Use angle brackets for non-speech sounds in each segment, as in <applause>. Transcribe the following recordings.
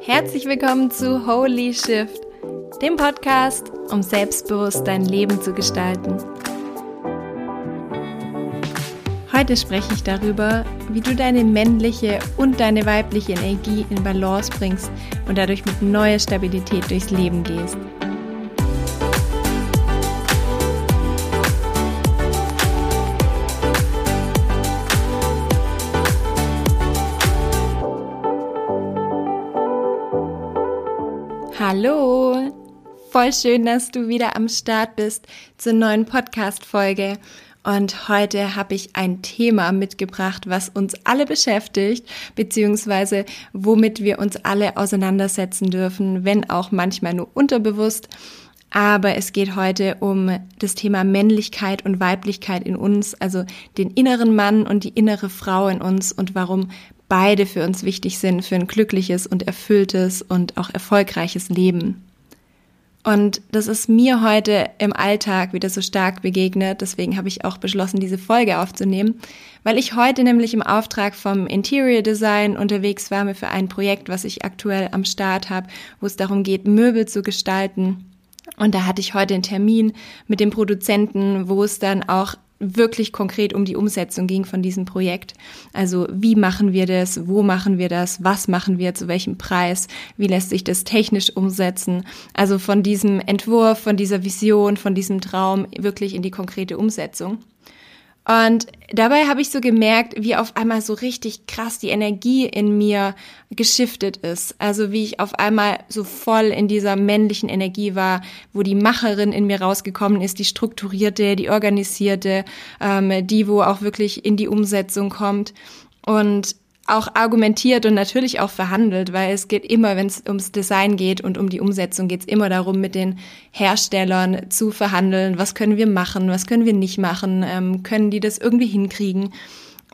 Herzlich willkommen zu Holy Shift, dem Podcast, um selbstbewusst dein Leben zu gestalten. Heute spreche ich darüber, wie du deine männliche und deine weibliche Energie in Balance bringst und dadurch mit neuer Stabilität durchs Leben gehst. Hallo! Voll schön, dass du wieder am Start bist zur neuen Podcast-Folge. Und heute habe ich ein Thema mitgebracht, was uns alle beschäftigt, beziehungsweise womit wir uns alle auseinandersetzen dürfen, wenn auch manchmal nur unterbewusst. Aber es geht heute um das Thema Männlichkeit und Weiblichkeit in uns, also den inneren Mann und die innere Frau in uns und warum beide für uns wichtig sind für ein glückliches und erfülltes und auch erfolgreiches Leben. Und das ist mir heute im Alltag wieder so stark begegnet. Deswegen habe ich auch beschlossen, diese Folge aufzunehmen, weil ich heute nämlich im Auftrag vom Interior Design unterwegs war für ein Projekt, was ich aktuell am Start habe, wo es darum geht, Möbel zu gestalten. Und da hatte ich heute einen Termin mit dem Produzenten, wo es dann auch wirklich konkret um die Umsetzung ging von diesem Projekt. Also wie machen wir das, wo machen wir das, was machen wir, zu welchem Preis, wie lässt sich das technisch umsetzen. Also von diesem Entwurf, von dieser Vision, von diesem Traum wirklich in die konkrete Umsetzung. Und dabei habe ich so gemerkt, wie auf einmal so richtig krass die Energie in mir geschiftet ist. Also wie ich auf einmal so voll in dieser männlichen Energie war, wo die Macherin in mir rausgekommen ist, die strukturierte, die organisierte, ähm, die, wo auch wirklich in die Umsetzung kommt. Und auch argumentiert und natürlich auch verhandelt, weil es geht immer, wenn es ums Design geht und um die Umsetzung, geht es immer darum, mit den Herstellern zu verhandeln. Was können wir machen? Was können wir nicht machen? Ähm, können die das irgendwie hinkriegen?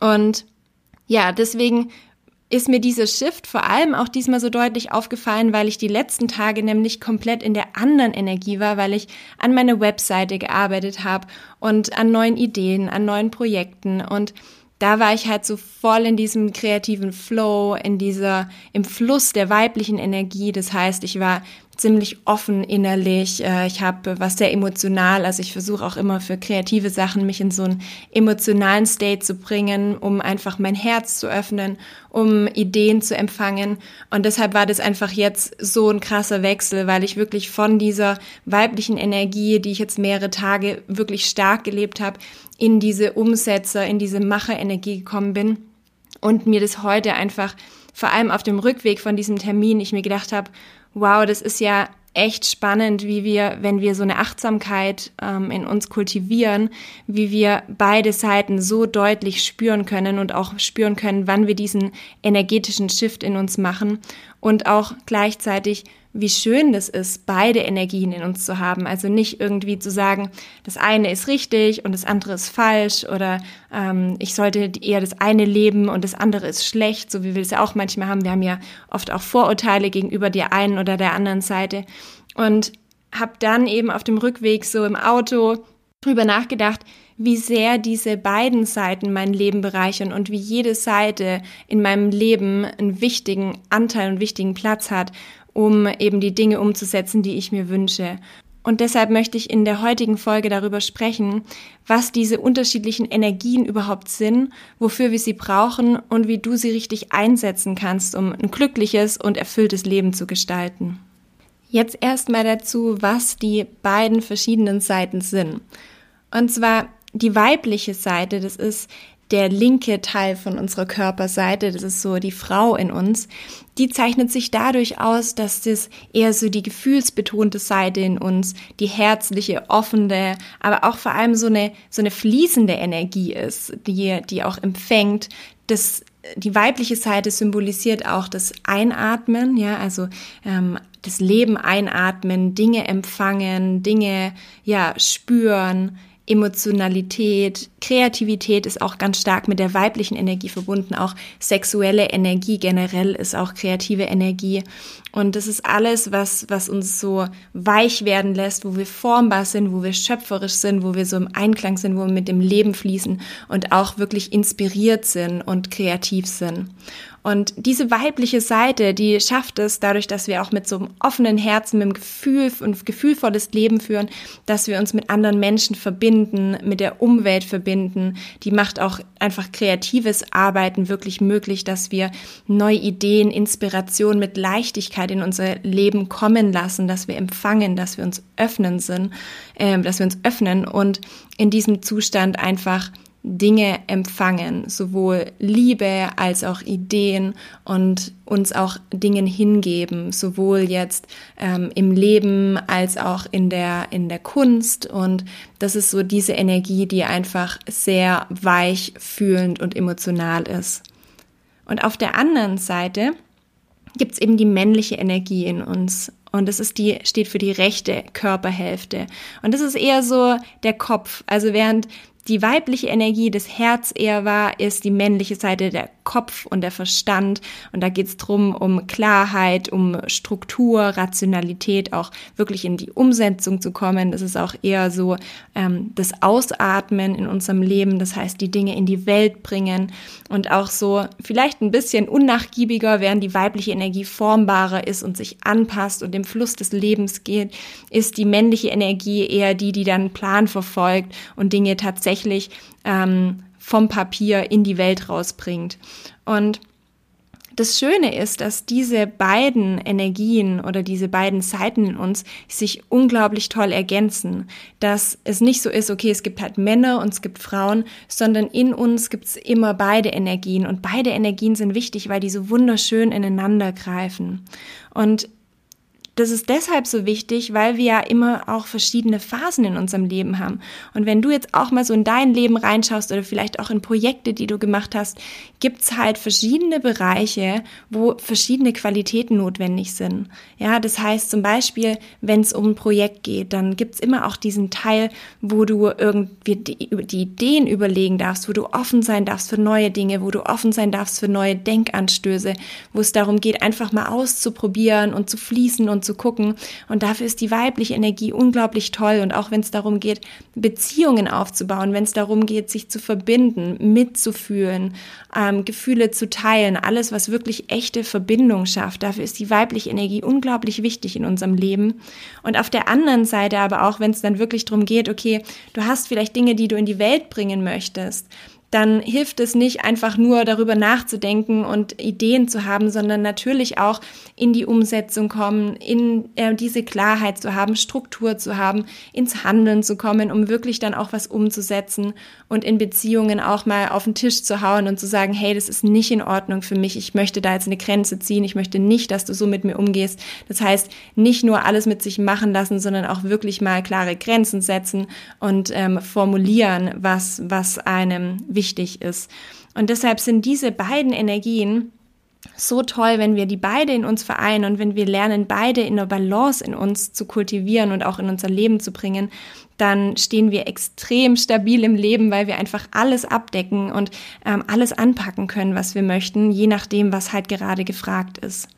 Und ja, deswegen ist mir dieser Shift vor allem auch diesmal so deutlich aufgefallen, weil ich die letzten Tage nämlich komplett in der anderen Energie war, weil ich an meiner Webseite gearbeitet habe und an neuen Ideen, an neuen Projekten und da war ich halt so voll in diesem kreativen Flow, in dieser, im Fluss der weiblichen Energie. Das heißt, ich war ziemlich offen innerlich. Äh, ich habe was sehr emotional. Also ich versuche auch immer für kreative Sachen mich in so einen emotionalen State zu bringen, um einfach mein Herz zu öffnen, um Ideen zu empfangen. Und deshalb war das einfach jetzt so ein krasser Wechsel, weil ich wirklich von dieser weiblichen Energie, die ich jetzt mehrere Tage wirklich stark gelebt habe, in diese Umsetzer, in diese Macherenergie gekommen bin und mir das heute einfach vor allem auf dem Rückweg von diesem Termin ich mir gedacht habe, wow, das ist ja echt spannend, wie wir, wenn wir so eine Achtsamkeit ähm, in uns kultivieren, wie wir beide Seiten so deutlich spüren können und auch spüren können, wann wir diesen energetischen Shift in uns machen und auch gleichzeitig wie schön das ist, beide Energien in uns zu haben. Also nicht irgendwie zu sagen, das eine ist richtig und das andere ist falsch oder ähm, ich sollte eher das eine leben und das andere ist schlecht, so wie wir es ja auch manchmal haben. Wir haben ja oft auch Vorurteile gegenüber der einen oder der anderen Seite. Und habe dann eben auf dem Rückweg so im Auto drüber nachgedacht, wie sehr diese beiden Seiten mein Leben bereichern und wie jede Seite in meinem Leben einen wichtigen Anteil und wichtigen Platz hat um eben die Dinge umzusetzen, die ich mir wünsche. Und deshalb möchte ich in der heutigen Folge darüber sprechen, was diese unterschiedlichen Energien überhaupt sind, wofür wir sie brauchen und wie du sie richtig einsetzen kannst, um ein glückliches und erfülltes Leben zu gestalten. Jetzt erstmal dazu, was die beiden verschiedenen Seiten sind. Und zwar die weibliche Seite, das ist der linke Teil von unserer Körperseite, das ist so die Frau in uns, die zeichnet sich dadurch aus, dass das eher so die gefühlsbetonte Seite in uns, die herzliche, offene, aber auch vor allem so eine, so eine fließende Energie ist, die, die auch empfängt. Das, die weibliche Seite symbolisiert auch das Einatmen, ja, also ähm, das Leben einatmen, Dinge empfangen, Dinge ja spüren, Emotionalität, Kreativität ist auch ganz stark mit der weiblichen Energie verbunden. Auch sexuelle Energie generell ist auch kreative Energie. Und das ist alles, was, was uns so weich werden lässt, wo wir formbar sind, wo wir schöpferisch sind, wo wir so im Einklang sind, wo wir mit dem Leben fließen und auch wirklich inspiriert sind und kreativ sind. Und diese weibliche Seite, die schafft es dadurch, dass wir auch mit so einem offenen Herzen, mit einem Gefühl und gefühlvolles Leben führen, dass wir uns mit anderen Menschen verbinden, mit der Umwelt verbinden. Die macht auch einfach kreatives Arbeiten wirklich möglich, dass wir neue Ideen, Inspiration mit Leichtigkeit in unser Leben kommen lassen, dass wir empfangen, dass wir uns öffnen sind, äh, dass wir uns öffnen und in diesem Zustand einfach Dinge empfangen, sowohl Liebe als auch Ideen und uns auch Dingen hingeben, sowohl jetzt ähm, im Leben als auch in der, in der Kunst. Und das ist so diese Energie, die einfach sehr weich, fühlend und emotional ist. Und auf der anderen Seite gibt es eben die männliche Energie in uns. Und das ist die, steht für die rechte Körperhälfte. Und das ist eher so der Kopf. Also während die weibliche Energie des Herz eher war, ist die männliche Seite der Kopf und der Verstand. Und da geht es drum um Klarheit, um Struktur, Rationalität, auch wirklich in die Umsetzung zu kommen. Das ist auch eher so ähm, das Ausatmen in unserem Leben, das heißt die Dinge in die Welt bringen und auch so vielleicht ein bisschen unnachgiebiger, während die weibliche Energie formbarer ist und sich anpasst und dem Fluss des Lebens geht, ist die männliche Energie eher die, die dann Plan verfolgt und Dinge tatsächlich tatsächlich ähm, vom Papier in die Welt rausbringt. Und das Schöne ist, dass diese beiden Energien oder diese beiden Seiten in uns sich unglaublich toll ergänzen. Dass es nicht so ist, okay, es gibt halt Männer und es gibt Frauen, sondern in uns gibt es immer beide Energien. Und beide Energien sind wichtig, weil die so wunderschön ineinander greifen. Und das ist deshalb so wichtig, weil wir ja immer auch verschiedene Phasen in unserem Leben haben. Und wenn du jetzt auch mal so in dein Leben reinschaust oder vielleicht auch in Projekte, die du gemacht hast, gibt's halt verschiedene Bereiche, wo verschiedene Qualitäten notwendig sind. Ja, das heißt zum Beispiel, wenn es um ein Projekt geht, dann gibt's immer auch diesen Teil, wo du irgendwie die, die Ideen überlegen darfst, wo du offen sein darfst für neue Dinge, wo du offen sein darfst für neue Denkanstöße, wo es darum geht, einfach mal auszuprobieren und zu fließen und zu gucken. Und dafür ist die weibliche Energie unglaublich toll. Und auch wenn es darum geht, Beziehungen aufzubauen, wenn es darum geht, sich zu verbinden, mitzufühlen, ähm, Gefühle zu teilen, alles, was wirklich echte Verbindung schafft, dafür ist die weibliche Energie unglaublich wichtig in unserem Leben. Und auf der anderen Seite aber auch, wenn es dann wirklich darum geht, okay, du hast vielleicht Dinge, die du in die Welt bringen möchtest, dann hilft es nicht einfach nur darüber nachzudenken und Ideen zu haben, sondern natürlich auch in die Umsetzung kommen, in äh, diese Klarheit zu haben, Struktur zu haben, ins Handeln zu kommen, um wirklich dann auch was umzusetzen und in Beziehungen auch mal auf den Tisch zu hauen und zu sagen, hey, das ist nicht in Ordnung für mich, ich möchte da jetzt eine Grenze ziehen, ich möchte nicht, dass du so mit mir umgehst. Das heißt, nicht nur alles mit sich machen lassen, sondern auch wirklich mal klare Grenzen setzen und ähm, formulieren, was, was einem wichtig ist. Und deshalb sind diese beiden Energien so toll, wenn wir die beide in uns vereinen und wenn wir lernen, beide in der Balance in uns zu kultivieren und auch in unser Leben zu bringen, dann stehen wir extrem stabil im Leben, weil wir einfach alles abdecken und ähm, alles anpacken können, was wir möchten, je nachdem, was halt gerade gefragt ist.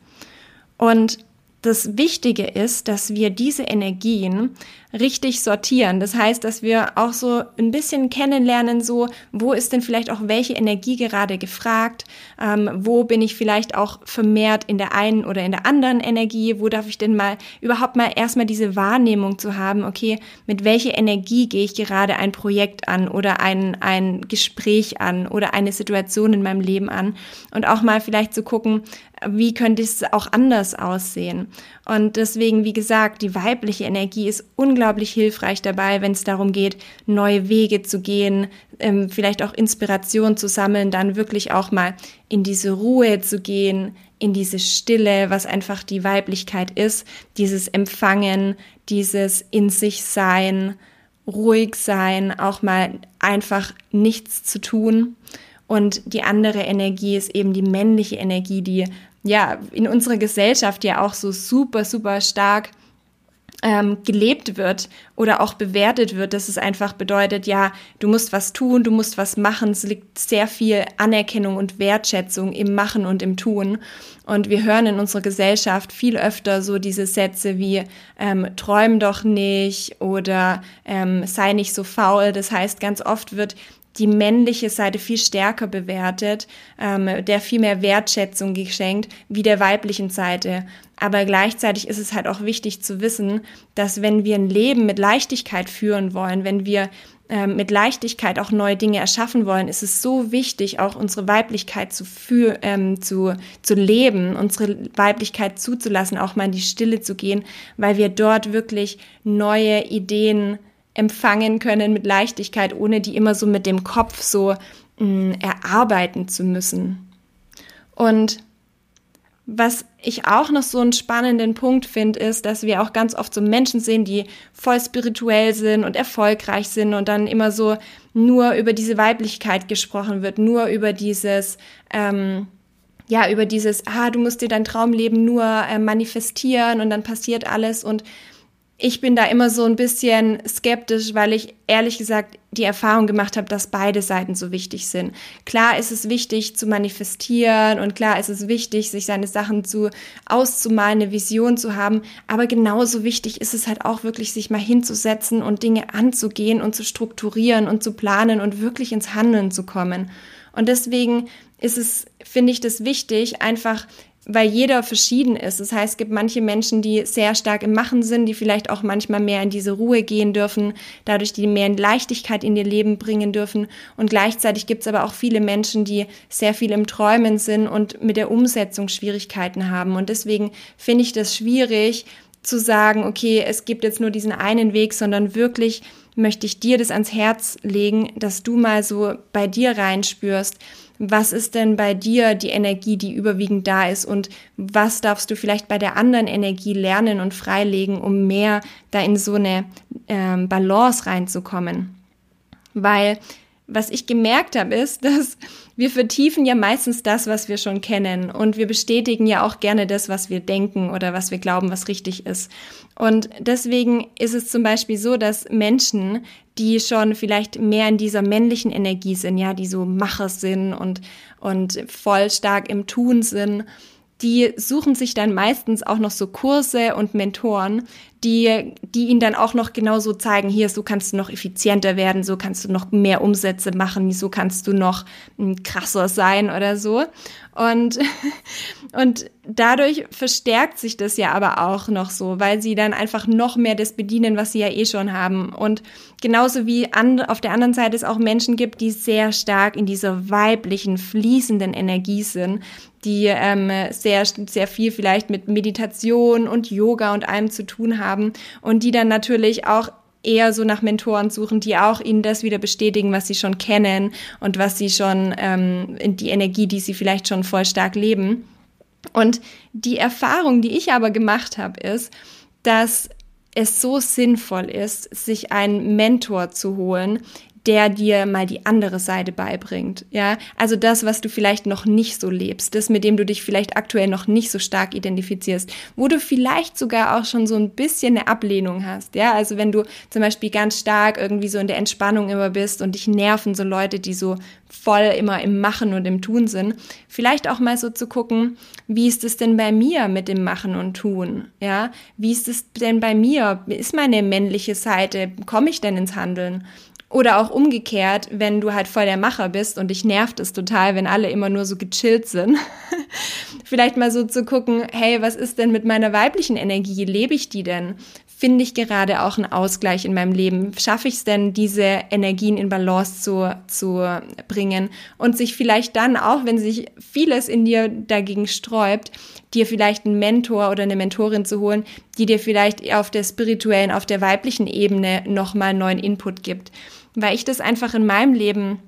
Und das Wichtige ist, dass wir diese Energien richtig sortieren. Das heißt, dass wir auch so ein bisschen kennenlernen, so, wo ist denn vielleicht auch welche Energie gerade gefragt? Ähm, wo bin ich vielleicht auch vermehrt in der einen oder in der anderen Energie? Wo darf ich denn mal überhaupt mal erstmal diese Wahrnehmung zu haben, okay, mit welcher Energie gehe ich gerade ein Projekt an oder ein, ein Gespräch an oder eine Situation in meinem Leben an? Und auch mal vielleicht zu gucken, wie könnte es auch anders aussehen? Und deswegen, wie gesagt, die weibliche Energie ist unglaublich hilfreich dabei, wenn es darum geht, neue Wege zu gehen, ähm, vielleicht auch Inspiration zu sammeln, dann wirklich auch mal in diese Ruhe zu gehen, in diese Stille, was einfach die Weiblichkeit ist, dieses Empfangen, dieses in sich sein, ruhig sein, auch mal einfach nichts zu tun. Und die andere Energie ist eben die männliche Energie, die ja in unserer Gesellschaft ja auch so super, super stark ähm, gelebt wird oder auch bewertet wird, dass es einfach bedeutet, ja, du musst was tun, du musst was machen. Es liegt sehr viel Anerkennung und Wertschätzung im Machen und im Tun. Und wir hören in unserer Gesellschaft viel öfter so diese Sätze wie ähm, träum doch nicht oder ähm, sei nicht so faul. Das heißt, ganz oft wird die männliche Seite viel stärker bewertet, ähm, der viel mehr Wertschätzung geschenkt, wie der weiblichen Seite. Aber gleichzeitig ist es halt auch wichtig zu wissen, dass wenn wir ein Leben mit Leichtigkeit führen wollen, wenn wir ähm, mit Leichtigkeit auch neue Dinge erschaffen wollen, ist es so wichtig, auch unsere Weiblichkeit zu, für, ähm, zu, zu leben, unsere Weiblichkeit zuzulassen, auch mal in die Stille zu gehen, weil wir dort wirklich neue Ideen empfangen können mit Leichtigkeit, ohne die immer so mit dem Kopf so mh, mm, erarbeiten zu müssen. Und was ich auch noch so einen spannenden Punkt finde, ist, dass wir auch ganz oft so Menschen sehen, die voll spirituell sind und erfolgreich sind und dann immer so nur über diese Weiblichkeit gesprochen wird, nur über dieses, ähm, ja, über dieses, ah, du musst dir dein Traumleben nur äh, manifestieren und dann passiert alles und ich bin da immer so ein bisschen skeptisch, weil ich ehrlich gesagt die Erfahrung gemacht habe, dass beide Seiten so wichtig sind. Klar ist es wichtig zu manifestieren und klar ist es wichtig, sich seine Sachen zu auszumalen, eine Vision zu haben, aber genauso wichtig ist es halt auch wirklich, sich mal hinzusetzen und Dinge anzugehen und zu strukturieren und zu planen und wirklich ins Handeln zu kommen. Und deswegen ist es, finde ich, das wichtig, einfach weil jeder verschieden ist. Das heißt, es gibt manche Menschen, die sehr stark im Machen sind, die vielleicht auch manchmal mehr in diese Ruhe gehen dürfen, dadurch die mehr in Leichtigkeit in ihr Leben bringen dürfen. Und gleichzeitig gibt es aber auch viele Menschen, die sehr viel im Träumen sind und mit der Umsetzung Schwierigkeiten haben. Und deswegen finde ich das schwierig zu sagen, okay, es gibt jetzt nur diesen einen Weg, sondern wirklich möchte ich dir das ans Herz legen, dass du mal so bei dir reinspürst, was ist denn bei dir die Energie, die überwiegend da ist und was darfst du vielleicht bei der anderen Energie lernen und freilegen, um mehr da in so eine ähm, Balance reinzukommen. Weil was ich gemerkt habe, ist, <laughs> dass wir vertiefen ja meistens das, was wir schon kennen und wir bestätigen ja auch gerne das, was wir denken oder was wir glauben, was richtig ist. Und deswegen ist es zum Beispiel so, dass Menschen, die schon vielleicht mehr in dieser männlichen Energie sind, ja, die so Macher sind und, und voll stark im Tun sind, die suchen sich dann meistens auch noch so Kurse und Mentoren, die, die ihnen dann auch noch genauso zeigen, hier, so kannst du noch effizienter werden, so kannst du noch mehr Umsätze machen, so kannst du noch hm, krasser sein oder so. Und, <laughs> und dadurch verstärkt sich das ja aber auch noch so, weil sie dann einfach noch mehr das bedienen, was sie ja eh schon haben. Und genauso wie an, auf der anderen Seite es auch Menschen gibt, die sehr stark in dieser weiblichen, fließenden Energie sind, die ähm, sehr, sehr viel vielleicht mit Meditation und Yoga und allem zu tun haben und die dann natürlich auch eher so nach Mentoren suchen, die auch ihnen das wieder bestätigen, was sie schon kennen und was sie schon, ähm, die Energie, die sie vielleicht schon voll stark leben. Und die Erfahrung, die ich aber gemacht habe, ist, dass es so sinnvoll ist, sich einen Mentor zu holen, der dir mal die andere Seite beibringt. Ja, also das, was du vielleicht noch nicht so lebst, das, mit dem du dich vielleicht aktuell noch nicht so stark identifizierst, wo du vielleicht sogar auch schon so ein bisschen eine Ablehnung hast. Ja, also wenn du zum Beispiel ganz stark irgendwie so in der Entspannung immer bist und dich nerven so Leute, die so voll immer im Machen und im Tun sind, vielleicht auch mal so zu gucken, wie ist es denn bei mir mit dem Machen und Tun? Ja, wie ist es denn bei mir? Ist meine männliche Seite? Komme ich denn ins Handeln? Oder auch umgekehrt, wenn du halt voll der Macher bist und dich nervt es total, wenn alle immer nur so gechillt sind. <laughs> Vielleicht mal so zu gucken, hey, was ist denn mit meiner weiblichen Energie? Lebe ich die denn? Finde ich gerade auch einen Ausgleich in meinem Leben? Schaffe ich es denn, diese Energien in Balance zu, zu bringen? Und sich vielleicht dann, auch wenn sich vieles in dir dagegen sträubt, dir vielleicht einen Mentor oder eine Mentorin zu holen, die dir vielleicht auf der spirituellen, auf der weiblichen Ebene nochmal neuen Input gibt weil ich das einfach in meinem Leben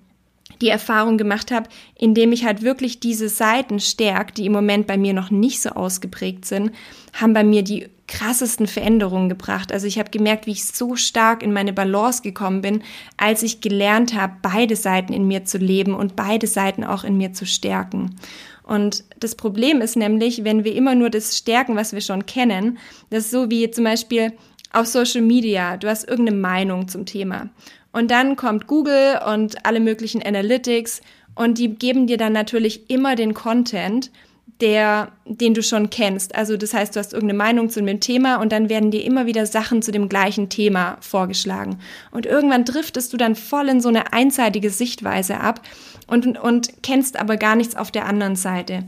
die Erfahrung gemacht habe, indem ich halt wirklich diese Seiten stärkt, die im Moment bei mir noch nicht so ausgeprägt sind, haben bei mir die krassesten Veränderungen gebracht. Also ich habe gemerkt, wie ich so stark in meine Balance gekommen bin, als ich gelernt habe, beide Seiten in mir zu leben und beide Seiten auch in mir zu stärken. Und das Problem ist nämlich, wenn wir immer nur das stärken, was wir schon kennen, das ist so wie zum Beispiel auf Social Media, du hast irgendeine Meinung zum Thema. Und dann kommt Google und alle möglichen Analytics und die geben dir dann natürlich immer den Content, der, den du schon kennst. Also das heißt, du hast irgendeine Meinung zu einem Thema und dann werden dir immer wieder Sachen zu dem gleichen Thema vorgeschlagen. Und irgendwann driftest du dann voll in so eine einseitige Sichtweise ab und, und kennst aber gar nichts auf der anderen Seite.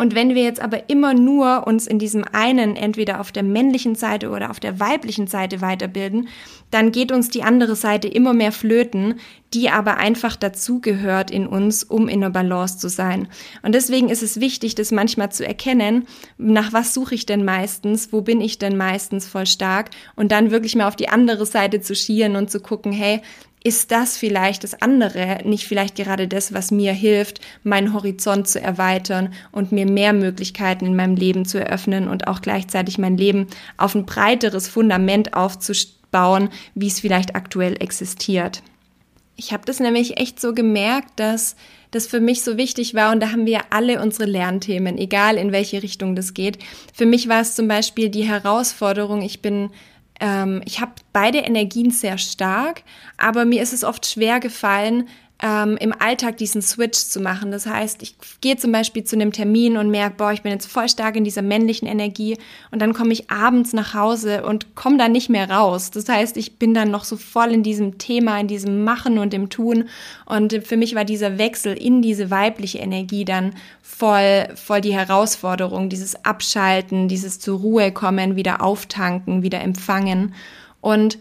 Und wenn wir jetzt aber immer nur uns in diesem einen, entweder auf der männlichen Seite oder auf der weiblichen Seite weiterbilden, dann geht uns die andere Seite immer mehr flöten, die aber einfach dazugehört in uns, um in der Balance zu sein. Und deswegen ist es wichtig, das manchmal zu erkennen, nach was suche ich denn meistens, wo bin ich denn meistens voll stark und dann wirklich mal auf die andere Seite zu schieren und zu gucken, hey, ist das vielleicht das andere, nicht vielleicht gerade das, was mir hilft, meinen Horizont zu erweitern und mir mehr Möglichkeiten in meinem Leben zu eröffnen und auch gleichzeitig mein Leben auf ein breiteres Fundament aufzubauen, wie es vielleicht aktuell existiert. Ich habe das nämlich echt so gemerkt, dass das für mich so wichtig war und da haben wir alle unsere Lernthemen, egal in welche Richtung das geht. Für mich war es zum Beispiel die Herausforderung, ich bin ähm, ich habe beide Energien sehr stark, aber mir ist es oft schwer gefallen, ähm, im Alltag diesen Switch zu machen. Das heißt, ich gehe zum Beispiel zu einem Termin und merke, boah, ich bin jetzt voll stark in dieser männlichen Energie und dann komme ich abends nach Hause und komme da nicht mehr raus. Das heißt, ich bin dann noch so voll in diesem Thema, in diesem Machen und im Tun und für mich war dieser Wechsel in diese weibliche Energie dann voll, voll die Herausforderung, dieses Abschalten, dieses zur Ruhe kommen, wieder auftanken, wieder empfangen und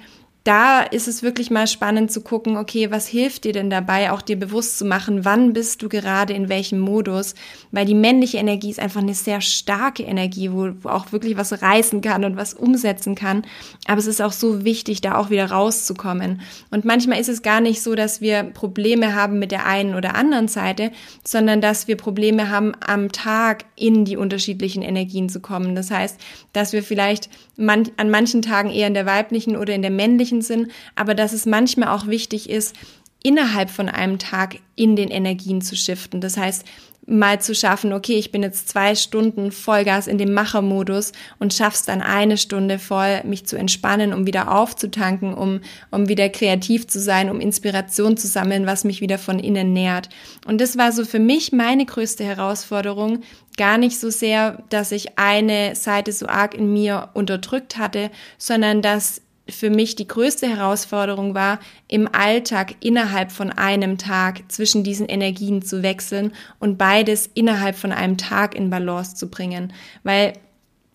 da ist es wirklich mal spannend zu gucken, okay, was hilft dir denn dabei, auch dir bewusst zu machen, wann bist du gerade in welchem Modus, weil die männliche Energie ist einfach eine sehr starke Energie, wo, wo auch wirklich was reißen kann und was umsetzen kann, aber es ist auch so wichtig, da auch wieder rauszukommen. Und manchmal ist es gar nicht so, dass wir Probleme haben mit der einen oder anderen Seite, sondern dass wir Probleme haben, am Tag in die unterschiedlichen Energien zu kommen. Das heißt, dass wir vielleicht man, an manchen Tagen eher in der weiblichen oder in der männlichen Zeichen sind, aber dass es manchmal auch wichtig ist, innerhalb von einem Tag in den Energien zu shiften. Das heißt, mal zu schaffen, okay, ich bin jetzt zwei Stunden Vollgas in dem Machermodus und schaff's dann eine Stunde voll, mich zu entspannen, um wieder aufzutanken, um, um wieder kreativ zu sein, um Inspiration zu sammeln, was mich wieder von innen nährt. Und das war so für mich meine größte Herausforderung, gar nicht so sehr, dass ich eine Seite so arg in mir unterdrückt hatte, sondern dass für mich die größte Herausforderung war, im Alltag innerhalb von einem Tag zwischen diesen Energien zu wechseln und beides innerhalb von einem Tag in Balance zu bringen. Weil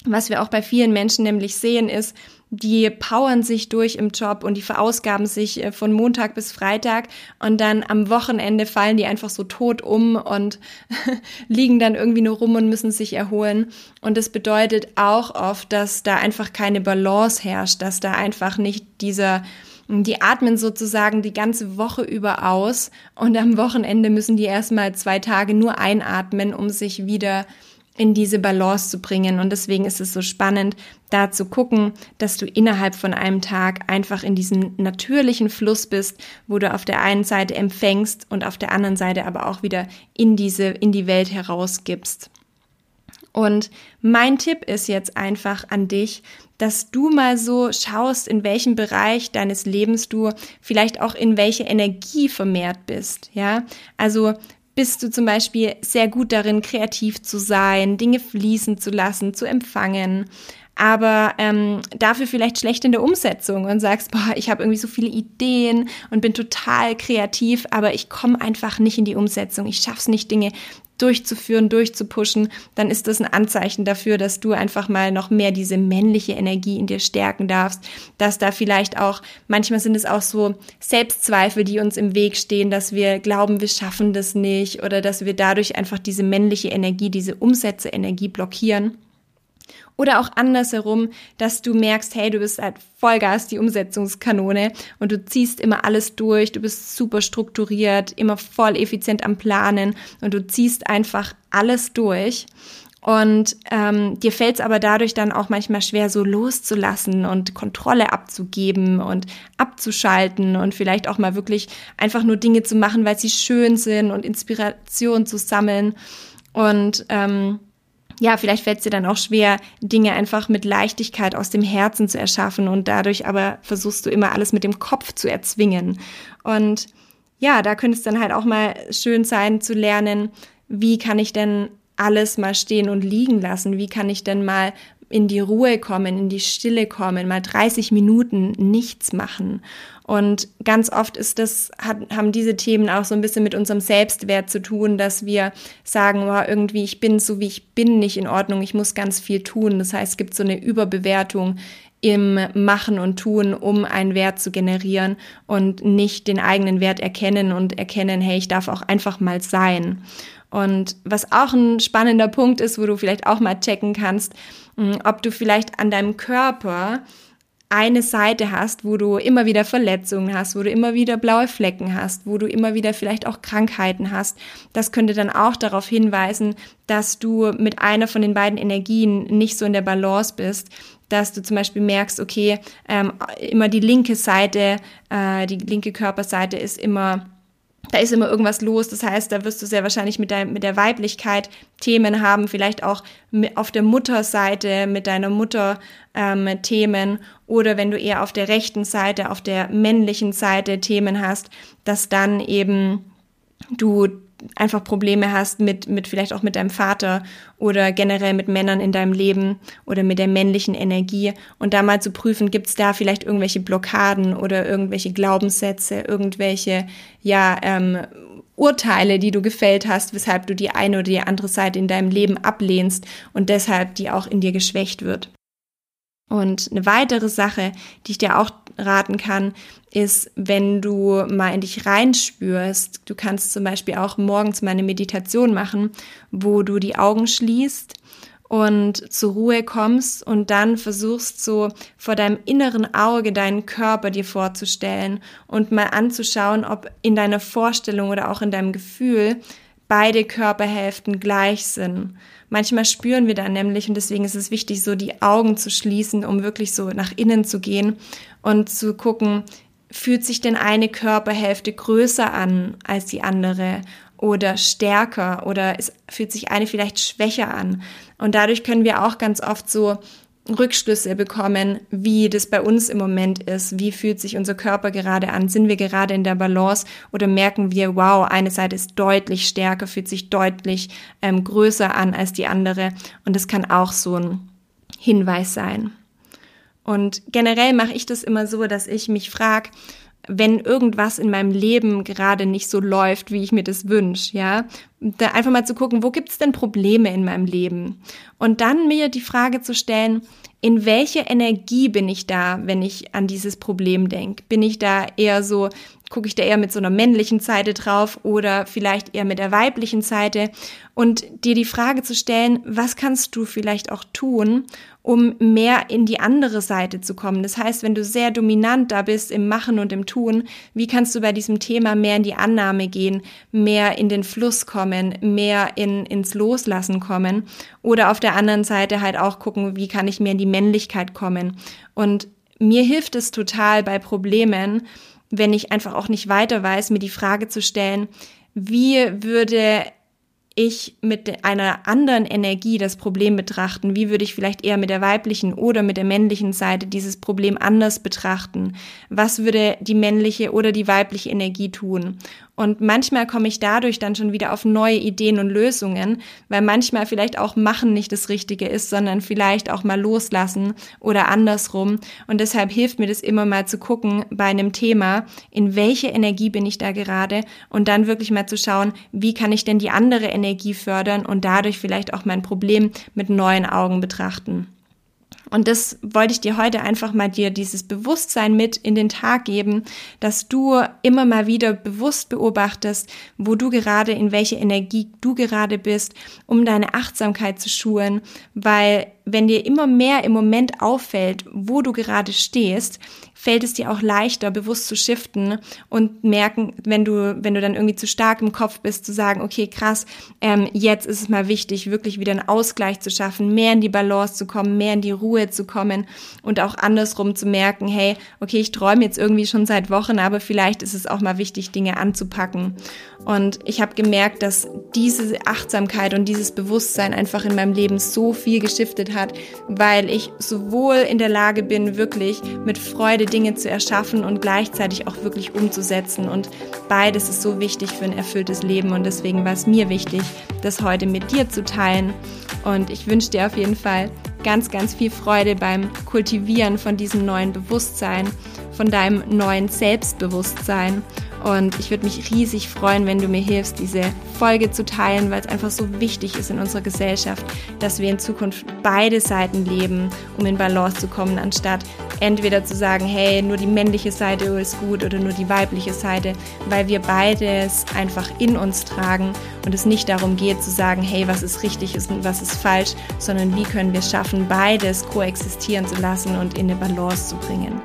was wir auch bei vielen Menschen nämlich sehen, ist, die powern sich durch im Job und die verausgaben sich äh, von Montag bis Freitag und dann am Wochenende fallen die einfach so tot um und <laughs> liegen dann irgendwie nur rum und müssen sich erholen. Und das bedeutet auch oft, dass da einfach keine Balance herrscht, dass da einfach nicht dieser die atmen sozusagen die ganze Woche über aus und am Wochenende müssen die erstmal zwei Tage nur einatmen, um sich wieder in diese Balance zu bringen. Und deswegen ist es so spannend, da zu gucken, dass du innerhalb von einem Tag einfach in diesem natürlichen Fluss bist, wo du auf der einen Seite empfängst und auf der anderen Seite aber auch wieder in diese, in die Welt herausgibst. Und mein Tipp ist jetzt einfach an dich, dass du mal so schaust, in welchem Bereich deines Lebens du vielleicht auch in welche Energie vermehrt bist. Ja, also bist du zum Beispiel sehr gut darin, kreativ zu sein, Dinge fließen zu lassen, zu empfangen, aber ähm, dafür vielleicht schlecht in der Umsetzung und sagst, boah, ich habe irgendwie so viele Ideen und bin total kreativ, aber ich komme einfach nicht in die Umsetzung. Ich schaff's nicht, Dinge durchzuführen, durchzupushen, dann ist das ein Anzeichen dafür, dass du einfach mal noch mehr diese männliche Energie in dir stärken darfst, dass da vielleicht auch, manchmal sind es auch so Selbstzweifel, die uns im Weg stehen, dass wir glauben, wir schaffen das nicht oder dass wir dadurch einfach diese männliche Energie, diese Umsätze-Energie blockieren. Oder auch andersherum, dass du merkst, hey, du bist halt Vollgas die Umsetzungskanone und du ziehst immer alles durch, du bist super strukturiert, immer voll effizient am Planen und du ziehst einfach alles durch. Und ähm, dir fällt es aber dadurch dann auch manchmal schwer, so loszulassen und Kontrolle abzugeben und abzuschalten und vielleicht auch mal wirklich einfach nur Dinge zu machen, weil sie schön sind und Inspiration zu sammeln. Und ähm, ja, vielleicht fällt es dir dann auch schwer, Dinge einfach mit Leichtigkeit aus dem Herzen zu erschaffen und dadurch aber versuchst du immer alles mit dem Kopf zu erzwingen. Und ja, da könnte es dann halt auch mal schön sein zu lernen, wie kann ich denn alles mal stehen und liegen lassen? Wie kann ich denn mal in die Ruhe kommen, in die Stille kommen, mal 30 Minuten nichts machen? Und ganz oft ist das, hat, haben diese Themen auch so ein bisschen mit unserem Selbstwert zu tun, dass wir sagen, wow, irgendwie, ich bin so wie ich bin nicht in Ordnung, ich muss ganz viel tun. Das heißt, es gibt so eine Überbewertung im Machen und Tun, um einen Wert zu generieren und nicht den eigenen Wert erkennen und erkennen, hey, ich darf auch einfach mal sein. Und was auch ein spannender Punkt ist, wo du vielleicht auch mal checken kannst, hm, ob du vielleicht an deinem Körper eine Seite hast, wo du immer wieder Verletzungen hast, wo du immer wieder blaue Flecken hast, wo du immer wieder vielleicht auch Krankheiten hast. Das könnte dann auch darauf hinweisen, dass du mit einer von den beiden Energien nicht so in der Balance bist, dass du zum Beispiel merkst, okay, ähm, immer die linke Seite, äh, die linke Körperseite ist immer da ist immer irgendwas los. Das heißt, da wirst du sehr wahrscheinlich mit, dein, mit der Weiblichkeit Themen haben, vielleicht auch auf der Mutterseite mit deiner Mutter ähm, Themen oder wenn du eher auf der rechten Seite, auf der männlichen Seite Themen hast, dass dann eben du einfach Probleme hast mit, mit vielleicht auch mit deinem Vater oder generell mit Männern in deinem Leben oder mit der männlichen Energie und da mal zu prüfen, gibt es da vielleicht irgendwelche Blockaden oder irgendwelche Glaubenssätze, irgendwelche, ja, ähm, Urteile, die du gefällt hast, weshalb du die eine oder die andere Seite in deinem Leben ablehnst und deshalb die auch in dir geschwächt wird. Und eine weitere Sache, die ich dir auch raten kann, ist, wenn du mal in dich reinspürst. Du kannst zum Beispiel auch morgens mal eine Meditation machen, wo du die Augen schließt und zur Ruhe kommst und dann versuchst so vor deinem inneren Auge deinen Körper dir vorzustellen und mal anzuschauen, ob in deiner Vorstellung oder auch in deinem Gefühl beide Körperhälften gleich sind. Manchmal spüren wir dann nämlich, und deswegen ist es wichtig, so die Augen zu schließen, um wirklich so nach innen zu gehen und zu gucken, fühlt sich denn eine Körperhälfte größer an als die andere oder stärker oder es fühlt sich eine vielleicht schwächer an. Und dadurch können wir auch ganz oft so Rückschlüsse bekommen, wie das bei uns im Moment ist. Wie fühlt sich unser Körper gerade an? Sind wir gerade in der Balance oder merken wir, wow, eine Seite ist deutlich stärker, fühlt sich deutlich ähm, größer an als die andere? Und das kann auch so ein Hinweis sein. Und generell mache ich das immer so, dass ich mich frage, wenn irgendwas in meinem Leben gerade nicht so läuft, wie ich mir das wünsche, ja, da einfach mal zu gucken, wo gibt es denn Probleme in meinem Leben? Und dann mir die Frage zu stellen, in welche Energie bin ich da, wenn ich an dieses Problem denke? Bin ich da eher so, gucke ich da eher mit so einer männlichen Seite drauf oder vielleicht eher mit der weiblichen Seite? Und dir die Frage zu stellen, was kannst du vielleicht auch tun, um mehr in die andere Seite zu kommen. Das heißt, wenn du sehr dominant da bist im Machen und im Tun, wie kannst du bei diesem Thema mehr in die Annahme gehen, mehr in den Fluss kommen, mehr in, ins Loslassen kommen oder auf der anderen Seite halt auch gucken, wie kann ich mehr in die Männlichkeit kommen. Und mir hilft es total bei Problemen, wenn ich einfach auch nicht weiter weiß, mir die Frage zu stellen, wie würde ich mit einer anderen Energie das Problem betrachten? Wie würde ich vielleicht eher mit der weiblichen oder mit der männlichen Seite dieses Problem anders betrachten? Was würde die männliche oder die weibliche Energie tun? Und manchmal komme ich dadurch dann schon wieder auf neue Ideen und Lösungen, weil manchmal vielleicht auch machen nicht das Richtige ist, sondern vielleicht auch mal loslassen oder andersrum. Und deshalb hilft mir das immer mal zu gucken bei einem Thema, in welche Energie bin ich da gerade und dann wirklich mal zu schauen, wie kann ich denn die andere Energie fördern und dadurch vielleicht auch mein Problem mit neuen Augen betrachten. Und das wollte ich dir heute einfach mal dir dieses Bewusstsein mit in den Tag geben, dass du immer mal wieder bewusst beobachtest, wo du gerade, in welche Energie du gerade bist, um deine Achtsamkeit zu schulen, weil wenn dir immer mehr im Moment auffällt, wo du gerade stehst, fällt es dir auch leichter, bewusst zu shiften und merken, wenn du, wenn du dann irgendwie zu stark im Kopf bist, zu sagen, okay, krass, ähm, jetzt ist es mal wichtig, wirklich wieder einen Ausgleich zu schaffen, mehr in die Balance zu kommen, mehr in die Ruhe zu kommen und auch andersrum zu merken, hey, okay, ich träume jetzt irgendwie schon seit Wochen, aber vielleicht ist es auch mal wichtig, Dinge anzupacken. Und ich habe gemerkt, dass diese Achtsamkeit und dieses Bewusstsein einfach in meinem Leben so viel geschiftet hat, weil ich sowohl in der Lage bin, wirklich mit Freude Dinge zu erschaffen und gleichzeitig auch wirklich umzusetzen. Und beides ist so wichtig für ein erfülltes Leben. Und deswegen war es mir wichtig, das heute mit dir zu teilen. Und ich wünsche dir auf jeden Fall ganz, ganz viel Freude beim Kultivieren von diesem neuen Bewusstsein, von deinem neuen Selbstbewusstsein und ich würde mich riesig freuen, wenn du mir hilfst, diese Folge zu teilen, weil es einfach so wichtig ist in unserer Gesellschaft, dass wir in Zukunft beide Seiten leben, um in Balance zu kommen, anstatt entweder zu sagen, hey, nur die männliche Seite ist gut oder nur die weibliche Seite, weil wir beides einfach in uns tragen und es nicht darum geht zu sagen, hey, was ist richtig und was ist falsch, sondern wie können wir es schaffen, beides koexistieren zu lassen und in eine Balance zu bringen.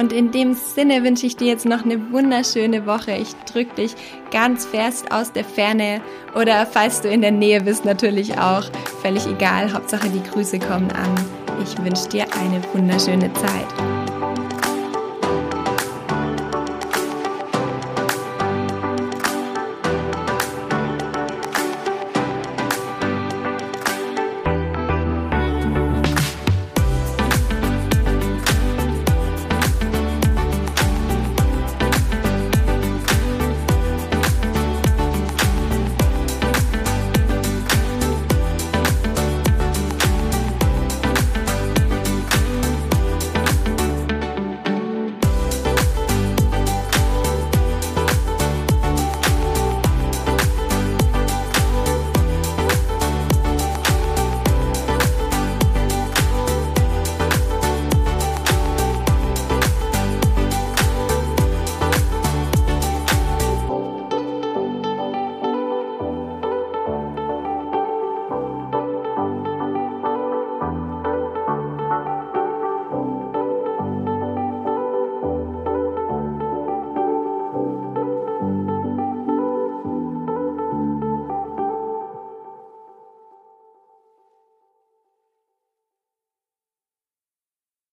Und in dem Sinne wünsche ich dir jetzt noch eine wunderschöne Woche. Ich drücke dich ganz fest aus der Ferne oder falls du in der Nähe bist, natürlich auch. Völlig egal. Hauptsache die Grüße kommen an. Ich wünsche dir eine wunderschöne Zeit.